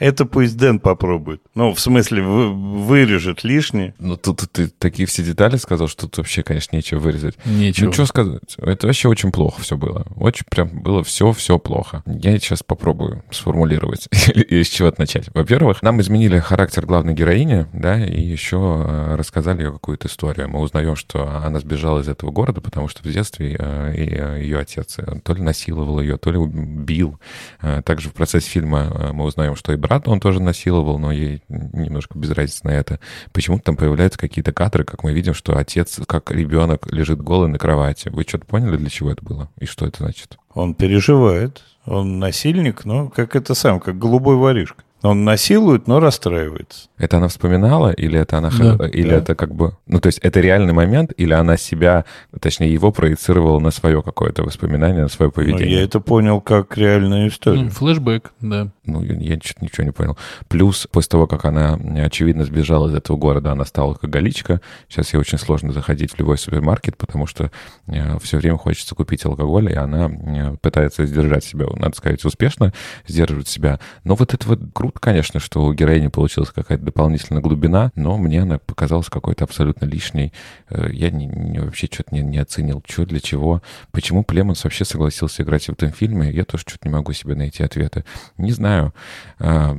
Это пусть Дэн попробует. Ну, в смысле, вы, вырежет лишнее. Ну, тут, ты такие все детали сказал, что тут вообще, конечно, нечего вырезать. Нечего. Ну, что сказать? Это вообще очень плохо все было. Очень прям было все-все плохо. Я сейчас попробую сформулировать и с чего-то начать. Во-первых, нам изменили характер главной героини, да, и еще э, рассказали ее какую-то историю. Мы узнаем, что она сбежала из этого города, потому что в детстве э, ее отец то ли насиловал ее, то ли убил. Э, также в процессе фильма мы узнаем, что и брат брата он тоже насиловал, но ей немножко без разницы на это. Почему-то там появляются какие-то кадры, как мы видим, что отец, как ребенок, лежит голый на кровати. Вы что-то поняли, для чего это было? И что это значит? Он переживает. Он насильник, но как это сам, как голубой воришка. Он насилует, но расстраивается. Это она вспоминала, или это она, да, или да. это как бы, ну то есть это реальный момент, или она себя, точнее его проецировала на свое какое-то воспоминание, на свое поведение. Ну, я это понял как реальную историю. Ну, флешбэк, да. Ну я, я что-то ничего не понял. Плюс после того, как она очевидно сбежала из этого города, она стала алкоголичка. Сейчас ей очень сложно заходить в любой супермаркет, потому что э, все время хочется купить алкоголь, и она э, пытается сдержать себя, надо сказать, успешно сдерживать себя. Но вот это вот круто, конечно, что у героини получилась какая-то дополнительная глубина, но мне она показалась какой-то абсолютно лишней. Э, я не, не, вообще что-то не, не оценил, что для чего. Почему Племонс вообще согласился играть в этом фильме, я тоже что-то не могу себе найти ответы. Не знаю. А,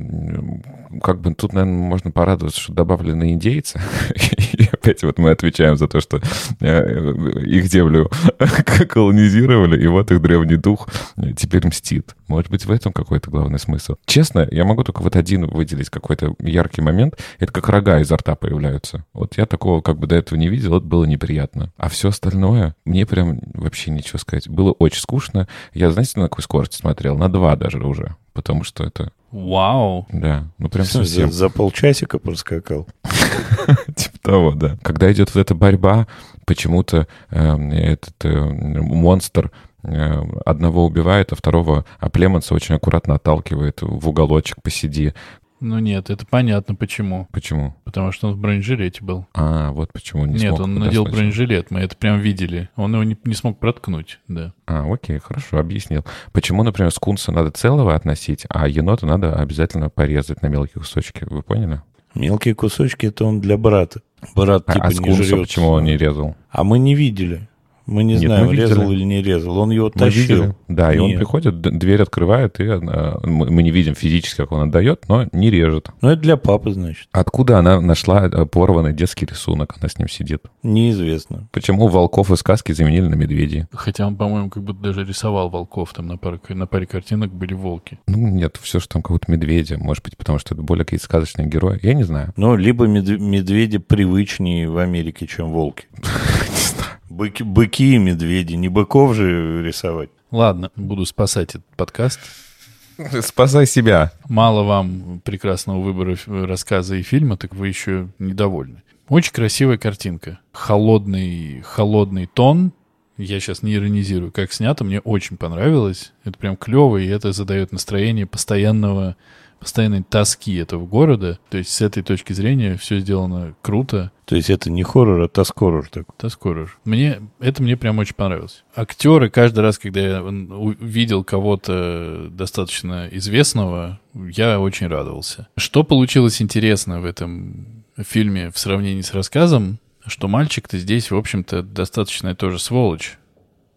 как бы тут, наверное, можно порадоваться, что добавлены индейцы. опять вот мы отвечаем за то, что э, их землю колонизировали, и вот их древний дух теперь мстит. Может быть, в этом какой-то главный смысл. Честно, я могу только вот один выделить какой-то яркий момент. Это как рога изо рта появляются. Вот я такого как бы до этого не видел, это было неприятно. А все остальное, мне прям вообще ничего сказать. Было очень скучно. Я, знаете, на какой скорости смотрел? На два даже уже. Потому что это... Вау! Да, ну прям совсем. За, за полчасика проскакал. Типа того, да. Когда идет вот эта борьба, почему-то э, этот э, монстр э, одного убивает, а второго а Племонса очень аккуратно отталкивает в уголочек, посиди. Ну нет, это понятно почему. Почему? Потому что он в бронежилете был. А, вот почему не Нет, смог он надел сначала. бронежилет, мы это прям видели. Он его не, не смог проткнуть, да. А, окей, хорошо, объяснил. Почему, например, скунса надо целого относить, а енота надо обязательно порезать на мелкие кусочки? Вы поняли? Мелкие кусочки это он для брата. Брат А, типа а не скунса жрет. почему он не резал? А мы не видели. Мы не Нет, знаем, мы видели. резал или не резал. Он его Мы тащил. видели. Да, и он Нет. приходит, дверь открывает, и э, мы мы не видим физически, как он отдает, но не режет. Ну, это для папы, значит. Откуда она нашла э, порванный детский рисунок? Она с ним сидит. Неизвестно. Почему волков из сказки заменили на медведей? Хотя он, по-моему, как будто даже рисовал волков. Там на паре, на паре картинок были волки. Ну, нет, все, что там какого-то медведя. Может быть, потому что это более какие-то сказочные герои. Я не знаю. Ну, либо мед- медведи привычнее в Америке, чем волки. Быки, быки и медведи. Не быков же рисовать. Ладно, буду спасать этот подкаст. Спасай себя. Мало вам прекрасного выбора рассказа и фильма, так вы еще недовольны. Очень красивая картинка. Холодный, холодный тон. Я сейчас не иронизирую. Как снято, мне очень понравилось. Это прям клево, и это задает настроение постоянного, постоянной тоски этого города. То есть с этой точки зрения все сделано круто. То есть это не хоррор, а тоскоррор такой. Тоскоррор. Мне, это мне прям очень понравилось. Актеры, каждый раз, когда я увидел кого-то достаточно известного, я очень радовался. Что получилось интересно в этом фильме в сравнении с рассказом, что мальчик-то здесь, в общем-то, достаточно тоже сволочь.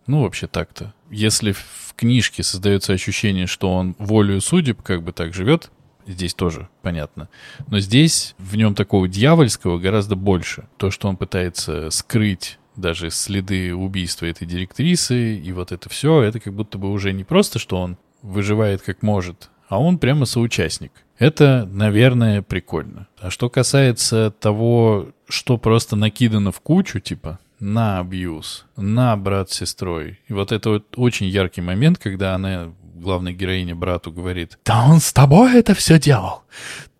Ну, вообще так-то. Если в книжке создается ощущение, что он волею судеб как бы так живет, здесь тоже понятно. Но здесь в нем такого дьявольского гораздо больше. То, что он пытается скрыть даже следы убийства этой директрисы, и вот это все, это как будто бы уже не просто, что он выживает как может, а он прямо соучастник. Это, наверное, прикольно. А что касается того, что просто накидано в кучу, типа, на абьюз, на брат с сестрой. И вот это вот очень яркий момент, когда она, главная героиня брату говорит, да он с тобой это все делал.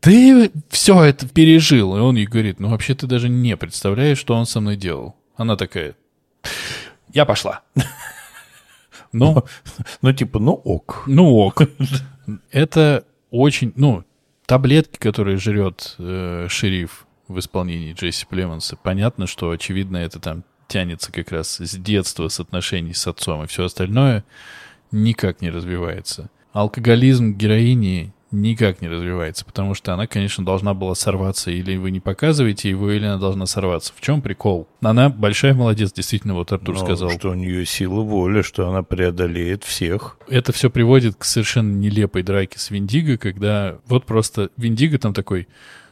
Ты все это пережил. И он ей говорит, ну вообще ты даже не представляешь, что он со мной делал. Она такая, я пошла. Ну, Ну, типа, ну ок. ну ок. Это очень, ну, таблетки, которые жрет э, шериф в исполнении Джесси Племонса, понятно, что, очевидно, это там тянется как раз с детства, с отношений с отцом, и все остальное никак не развивается. Алкоголизм героини никак не развивается, потому что она, конечно, должна была сорваться, или вы не показываете его, или она должна сорваться. В чем прикол? Она большая молодец, действительно, вот Артур Ну, сказал. Что у нее сила воли, что она преодолеет всех. это все приводит к совершенно нелепой драке с Виндиго, когда вот просто Виндиго там такой,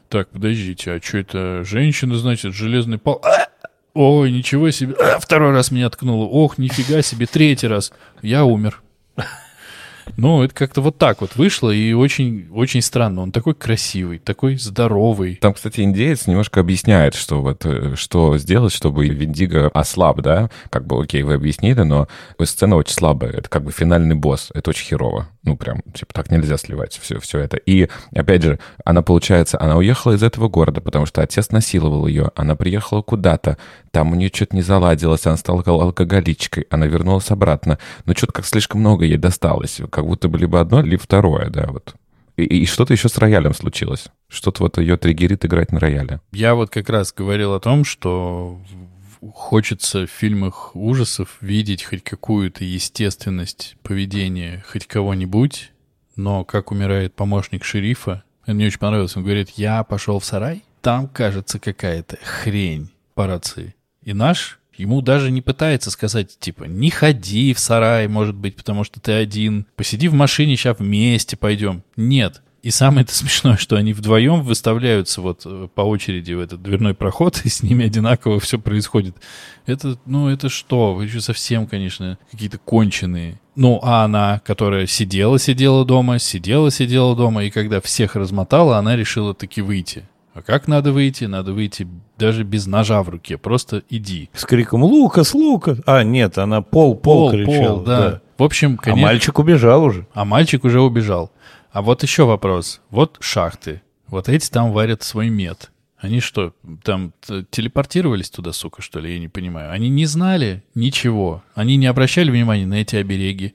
так, подождите, а что это женщина, значит, железный пал... А! Ой, ничего себе, А, второй раз меня ткнуло, ох, нифига себе, третий раз, я умер. Ну, это как-то вот так вот вышло, и очень, очень странно. Он такой красивый, такой здоровый. Там, кстати, индеец немножко объясняет, что вот э, что сделать, чтобы Виндиго ослаб, да? Как бы, окей, вы объяснили, но сцена очень слабая. Это как бы финальный босс. Это очень херово. Ну, прям, типа, так нельзя сливать все, все это. И, опять же, она, получается, она уехала из этого города, потому что отец насиловал ее. Она приехала куда-то, там у нее что-то не заладилось, она стала ал- алкоголичкой, она вернулась обратно. Но что-то как слишком много ей досталось. Как будто бы либо одно, либо второе, да, вот. И, и что-то еще с роялем случилось. Что-то вот ее триггерит играть на рояле. Я вот как раз говорил о том, что хочется в фильмах ужасов видеть хоть какую-то естественность поведения хоть кого-нибудь, но как умирает помощник шерифа, мне очень понравилось. Он говорит, я пошел в сарай, там, кажется, какая-то хрень по рации. И наш ему даже не пытается сказать, типа, не ходи в сарай, может быть, потому что ты один. Посиди в машине, сейчас вместе пойдем. Нет, И самое это смешное, что они вдвоем выставляются вот э, по очереди в этот дверной проход, и с ними одинаково все происходит. Это, ну, это что? Вы еще совсем, конечно, какие-то конченые. Ну, а она, которая сидела-сидела дома, сидела-сидела дома, и когда всех размотала, она решила таки выйти. А как надо выйти? Надо выйти даже без ножа в руке. Просто иди. С криком «Лукас, Лукас!» А, нет, она «Пол, Пол!» кричала. Пол, да. да. В общем, А конечно... мальчик убежал уже. А мальчик уже убежал. А вот еще вопрос. Вот шахты. Вот эти там варят свой мед. Они что, там телепортировались туда, сука, что ли? Я не понимаю. Они не знали ничего. Они не обращали внимания на эти обереги.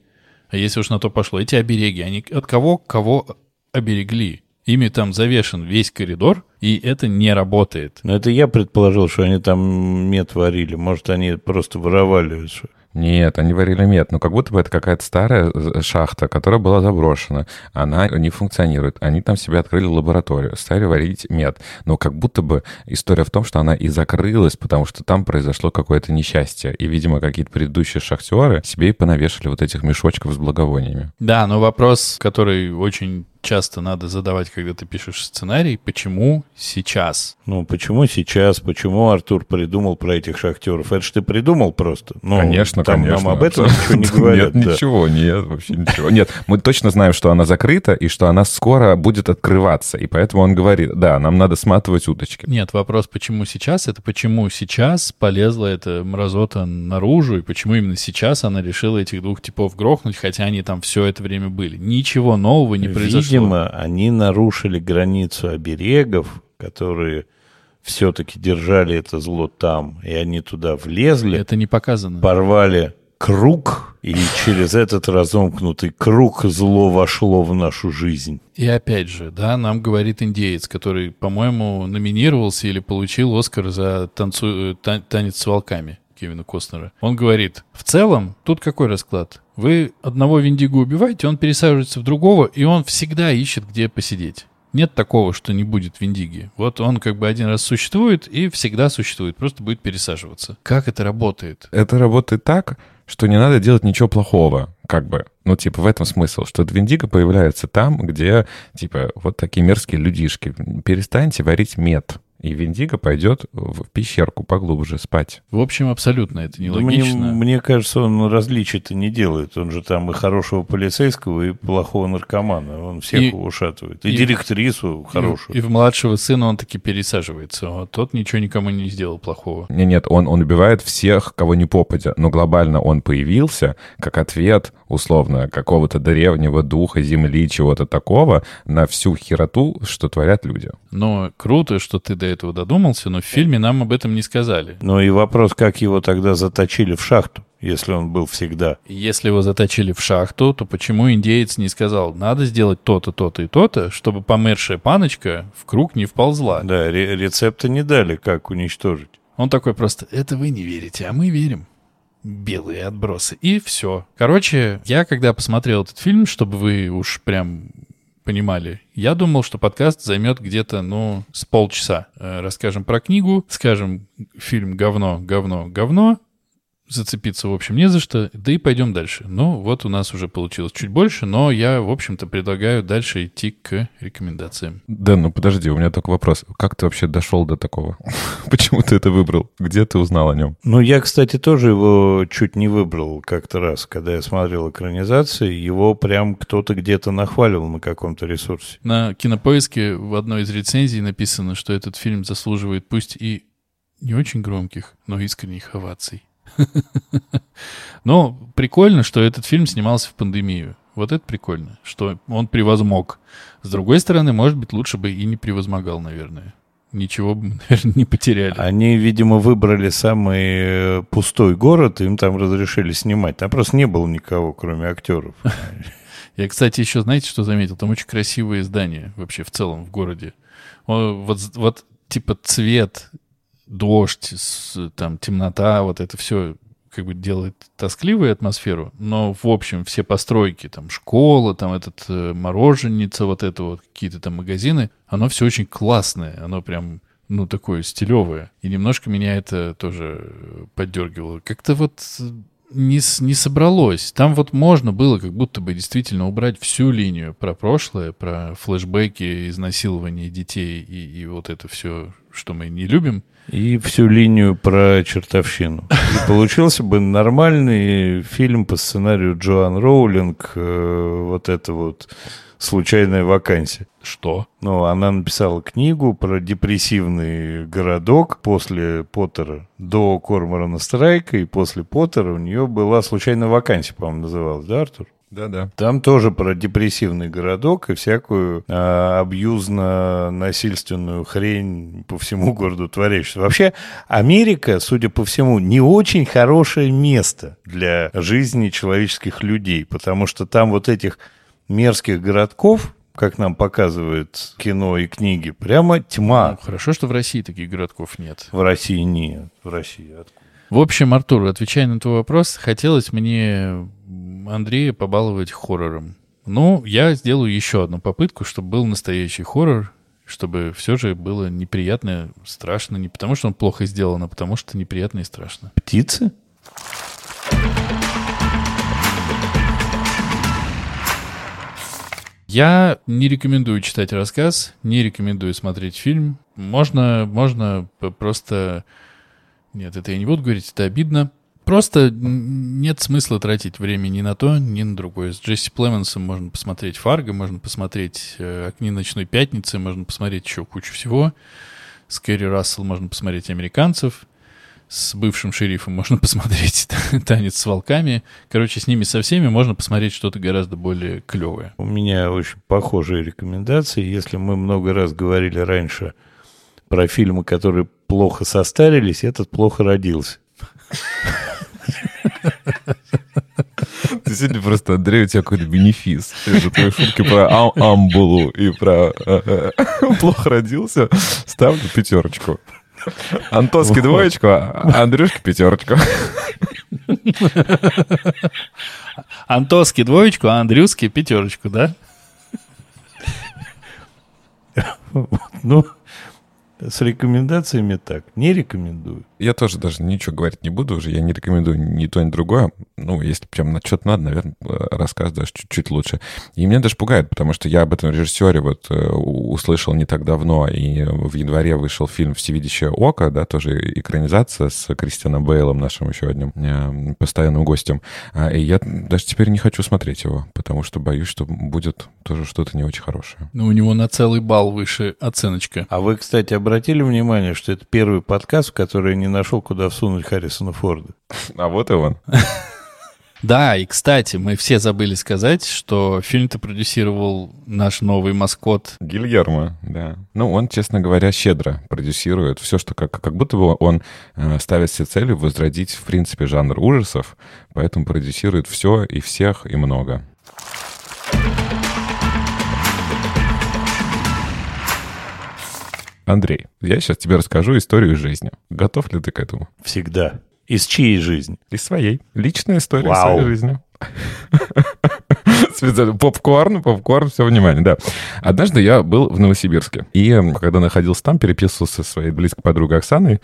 А если уж на то пошло, эти обереги, они от кого кого оберегли? Ими там завешен весь коридор, и это не работает. Но это я предположил, что они там мед варили. Может, они просто воровали. что- Нет, они варили мед, но как будто бы это какая-то старая э, шахта, которая была заброшена. Она не функционирует. Они там себе открыли лабораторию, стали варить мед. Но как будто бы история в том, что она и закрылась, потому что там произошло какое-то несчастье. И, видимо, какие-то предыдущие шахтеры себе и понавешали вот этих мешочков с благовониями. Да, но вопрос, который очень часто надо задавать, когда ты пишешь сценарий, почему сейчас? Ну, почему сейчас? Почему Артур придумал про этих шахтеров? Это ж ты придумал просто. Ну, конечно, там конечно. нам об этом ничего не говорят. Нет, да. ничего, нет, вообще ничего. Нет, мы точно знаем, что она закрыта и что она скоро будет открываться. И поэтому он говорит, да, нам надо сматывать удочки. Нет, вопрос, почему сейчас, это почему сейчас полезла эта мразота наружу, и почему именно сейчас она решила этих двух типов грохнуть, хотя они там все это время были. Ничего нового не произошло. Видимо, они нарушили границу оберегов, которые все-таки держали это зло там, и они туда влезли, Это не показано. порвали круг, и через этот разомкнутый круг зло вошло в нашу жизнь. И опять же, да, нам говорит индеец, который, по-моему, номинировался или получил Оскар за танцу... э, та- танец с волками Кевина Костнера. Он говорит, в целом, тут какой расклад? Вы одного Виндиго убиваете, он пересаживается в другого, и он всегда ищет, где посидеть. Нет такого, что не будет Виндиги. Вот он как бы один раз существует и всегда существует, просто будет пересаживаться. Как это работает? Это работает так, что не надо делать ничего плохого, как бы. Ну, типа, в этом смысл, что Двиндиго появляется там, где, типа, вот такие мерзкие людишки. Перестаньте варить мед. И Виндиго пойдет в пещерку поглубже спать. В общем, абсолютно это Да мне, нелогично. мне кажется, он различий-то не делает. Он же там и хорошего полицейского, и плохого наркомана. Он всех И- ушатывает. И, и- директрису И- хорошую. И, в младшего сына он таки пересаживается. А тот ничего никому не сделал плохого. Не, нет, он, он убивает всех, кого не попадя. Но глобально он появился как ответ, условно, какого-то древнего духа земли, чего-то такого, на всю хероту, что творят люди. Но круто, что ты до этого додумался, но в фильме нам об этом не сказали. Ну и вопрос, как его тогда заточили в шахту, если он был всегда. Если его заточили в шахту, то почему индеец не сказал, надо сделать то-то, то-то и то-то, чтобы помершая паночка в круг не вползла? Да, ре- рецепта не дали, как уничтожить. Он такой просто, это вы не верите, а мы верим. Белые отбросы. И все. Короче, я когда посмотрел этот фильм, чтобы вы уж прям понимали, я думал, что подкаст займет где-то, ну, с полчаса. Э, Расскажем про книгу, скажем фильм говно, говно, говно, зацепиться, в общем, не за что, да и пойдем дальше. Ну, вот у нас уже получилось чуть больше, но я, в общем-то, предлагаю дальше идти к рекомендациям. Да, ну подожди, у меня только вопрос. Как ты вообще дошел до такого? Почему ты это выбрал? Где ты узнал о нем? Ну, я, кстати, тоже его чуть не выбрал как-то раз, когда я смотрел экранизации. Его прям кто-то где-то нахваливал на каком-то ресурсе. На кинопоиске в одной из рецензий написано, что этот фильм заслуживает пусть и не очень громких, но искренних оваций. Но прикольно, что этот фильм снимался в пандемию. Вот это прикольно, что он превозмог. С другой стороны, может быть, лучше бы и не превозмогал, наверное. Ничего бы, наверное, не потеряли. Они, видимо, выбрали самый э, пустой город, им там разрешили снимать. Там просто не было никого, кроме актеров. Я, кстати, еще, знаете, что заметил? Там очень красивые здания вообще в целом в городе. Вот, вот типа цвет, дождь, с- там темнота, вот это все как бы делает тоскливую атмосферу, но в общем все постройки, там школа, там этот э, мороженница, вот это вот какие-то там магазины, оно все очень классное, оно прям ну, такое стилевое. И немножко меня это тоже э, поддергивало. Как-то вот, э, не, не собралось. Там вот можно было как будто бы действительно убрать всю линию про прошлое, про флешбеки, изнасилование детей и, и вот это все, что мы не любим. И всю линию про чертовщину. И получился бы нормальный фильм по сценарию Джоан Роулинг, э, вот это вот «Случайная вакансия». Что? Ну, она написала книгу про депрессивный городок после Поттера до Корморана Страйка, и после Поттера у нее была случайная вакансия, по-моему, называлась, да, Артур? Да-да. Там тоже про депрессивный городок и всякую а, абьюзно-насильственную хрень по всему городу творящуюся. Вообще, Америка, судя по всему, не очень хорошее место для жизни человеческих людей, потому что там вот этих мерзких городков, как нам показывает кино и книги, прямо Ну, тьма. хорошо, что в России таких городков нет. В России нет. В России откуда? В общем, Артур, отвечая на твой вопрос, хотелось мне Андрея побаловать хоррором. Ну, я сделаю еще одну попытку, чтобы был настоящий хоррор, чтобы все же было неприятно, страшно. Не потому, что он плохо сделан, а потому, что неприятно и страшно. Птицы? Я не рекомендую читать рассказ, не рекомендую смотреть фильм. Можно, можно просто... Нет, это я не буду говорить, это обидно. Просто нет смысла тратить время ни на то, ни на другое. С Джесси Племенсом можно посмотреть «Фарго», можно посмотреть э, «Окни ночной пятницы», можно посмотреть еще кучу всего. С Кэрри Рассел можно посмотреть «Американцев». С бывшим шерифом можно посмотреть «Танец с волками». Короче, с ними со всеми можно посмотреть что-то гораздо более клевое. У меня очень похожие рекомендации. Если мы много раз говорили раньше про фильмы, которые плохо состарились, этот плохо родился. Ты сегодня просто, Андрей, у тебя какой-то бенефис. Это твои шутки про ам- амбулу и про э, э, плохо родился. Ставлю пятерочку. Антоски двоечку, а Андрюшке пятерочку. Антоски двоечку, а Андрюски пятерочку, да? Ну, с рекомендациями так. Не рекомендую. Я тоже даже ничего говорить не буду уже. Я не рекомендую ни то, ни другое. Ну, если прям на что-то надо, наверное, рассказ даже чуть-чуть лучше. И меня даже пугает, потому что я об этом режиссере вот э, услышал не так давно, и в январе вышел фильм «Всевидящее око», да, тоже экранизация с Кристианом Бейлом, нашим еще одним э, постоянным гостем. А, И я даже теперь не хочу смотреть его, потому что боюсь, что будет тоже что-то не очень хорошее. Ну, у него на целый балл выше оценочка. А вы, кстати, обратили внимание, что это первый подкаст, в который я не нашел, куда всунуть Харрисона Форда? А вот и он. Да, и, кстати, мы все забыли сказать, что фильм-то продюсировал наш новый маскот. Гильермо, да. Ну, он, честно говоря, щедро продюсирует все, что как, как будто бы он э, ставит себе целью возродить, в принципе, жанр ужасов, поэтому продюсирует все и всех и много. Андрей, я сейчас тебе расскажу историю из жизни. Готов ли ты к этому? Всегда. Из чьей жизни? Из своей. Личная история Вау. своей жизни. Специально. Попкорн, попкорн, все внимание, да. Однажды я был в Новосибирске. И когда находился там, переписывался со своей близкой подругой Оксаной.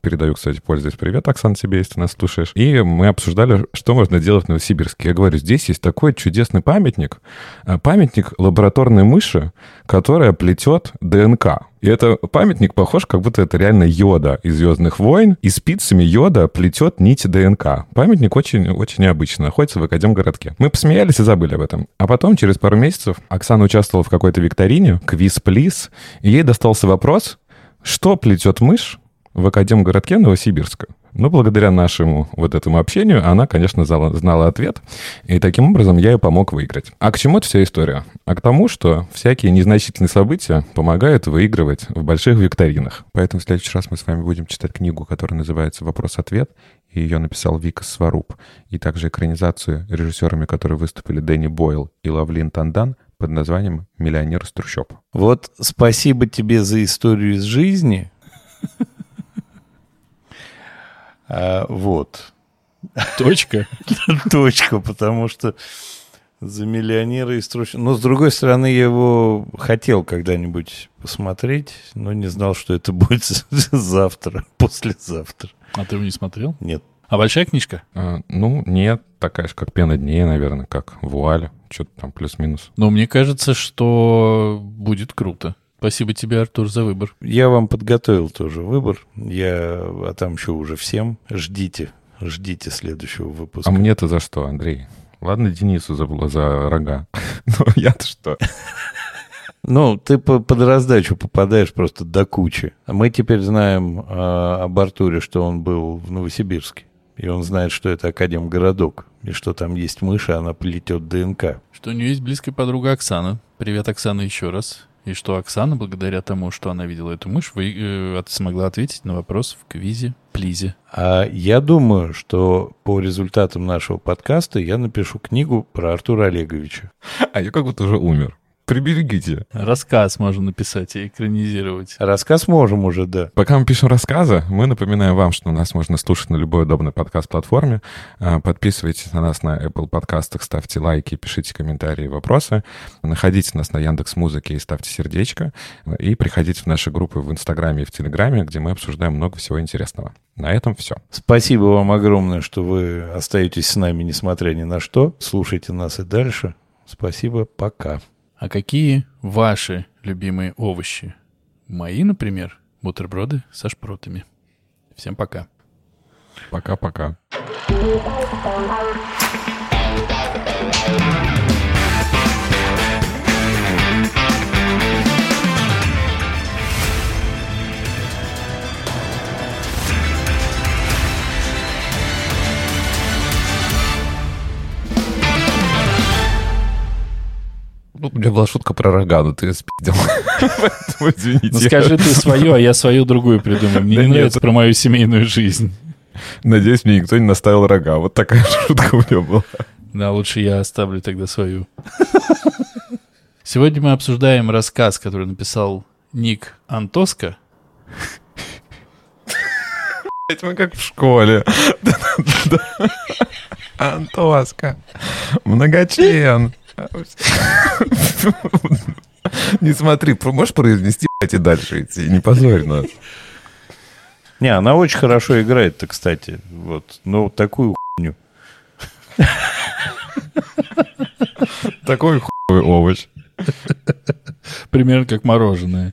Передаю, кстати, пользуясь. Привет, Оксана, тебе, если ты нас слушаешь. И мы обсуждали, что можно делать в Новосибирске. Я говорю, здесь есть такой чудесный памятник. э, Памятник лабораторной мыши, которая плетет ДНК. И это памятник похож, как будто это реально йода из «Звездных войн», и спицами йода плетет нить ДНК. Памятник очень, очень необычно, находится в Академгородке. Мы посмеялись и забыли об этом. А потом, через пару месяцев, Оксана участвовала в какой-то викторине, квиз-плиз, и ей достался вопрос, что плетет мышь в Академгородке Новосибирска. Но благодаря нашему вот этому общению она, конечно, знала ответ, и таким образом я ей помог выиграть. А к чему эта вся история? А к тому, что всякие незначительные события помогают выигрывать в больших викторинах. Поэтому в следующий раз мы с вами будем читать книгу, которая называется «Вопрос-ответ», и ее написал Вика Сваруб, и также экранизацию режиссерами, которые выступили Дэнни Бойл и Лавлин Тандан под названием «Миллионер из трущоб». Вот спасибо тебе за историю из жизни. А, вот. Точка. Точка, потому что за миллионера из трущоб. Но, с другой стороны, я его хотел когда-нибудь посмотреть, но не знал, что это будет завтра, послезавтра. А ты его не смотрел? Нет. А большая книжка? А, ну, нет, такая же, как пена дней, наверное, как вуаль. Что-то там плюс-минус. Но мне кажется, что будет круто. Спасибо тебе, Артур, за выбор. Я вам подготовил тоже выбор. Я отомщу уже всем. Ждите, ждите следующего выпуска. А мне-то за что, Андрей? Ладно, Денису за, за рога. Но я-то что? Ну, ты по, под раздачу попадаешь просто до кучи. А мы теперь знаем э, об Артуре, что он был в Новосибирске. И он знает, что это Академгородок. И что там есть мышь, и она плетет ДНК. Что у нее есть близкая подруга Оксана. Привет, Оксана, еще раз. И что Оксана, благодаря тому, что она видела эту мышь, вы, э, смогла ответить на вопрос в квизе Плизе. А я думаю, что по результатам нашего подкаста я напишу книгу про Артура Олеговича. А я как будто уже умер. Приберегите. Рассказ можно написать и экранизировать. Рассказ можем уже, да. Пока мы пишем рассказы, мы напоминаем вам, что нас можно слушать на любой удобной подкаст-платформе. А, Подписывайтесь на нас на Apple подкастах, ставьте лайки, пишите комментарии, вопросы. Находите нас на Яндекс Музыке и ставьте сердечко. И приходите в наши группы в Инстаграме и в Телеграме, где мы обсуждаем много всего интересного. На этом все. Спасибо вам огромное, что вы остаетесь с нами, несмотря ни на что. Слушайте нас и дальше. Спасибо, пока. А какие ваши любимые овощи? Мои, например, бутерброды со шпротами. Всем пока. Пока-пока. Ну, у меня была шутка про рога, но ты спиздил. Поэтому извините. Ну скажи ты свою, а я свою другую придумаю. Мне не нравится про мою семейную жизнь. Надеюсь, мне никто не наставил рога. Вот такая шутка у меня была. Да, лучше я оставлю тогда свою. Сегодня мы обсуждаем рассказ, который написал Ник Антоска. Блять, мы как в школе. Антоска. Многочлен. Не смотри, про- можешь произнести, и дальше идти? Не позорь нас. Не, она очень хорошо играет-то, кстати. Вот. Ну, такую хуйню. Такой хуй овощ. Примерно как мороженое.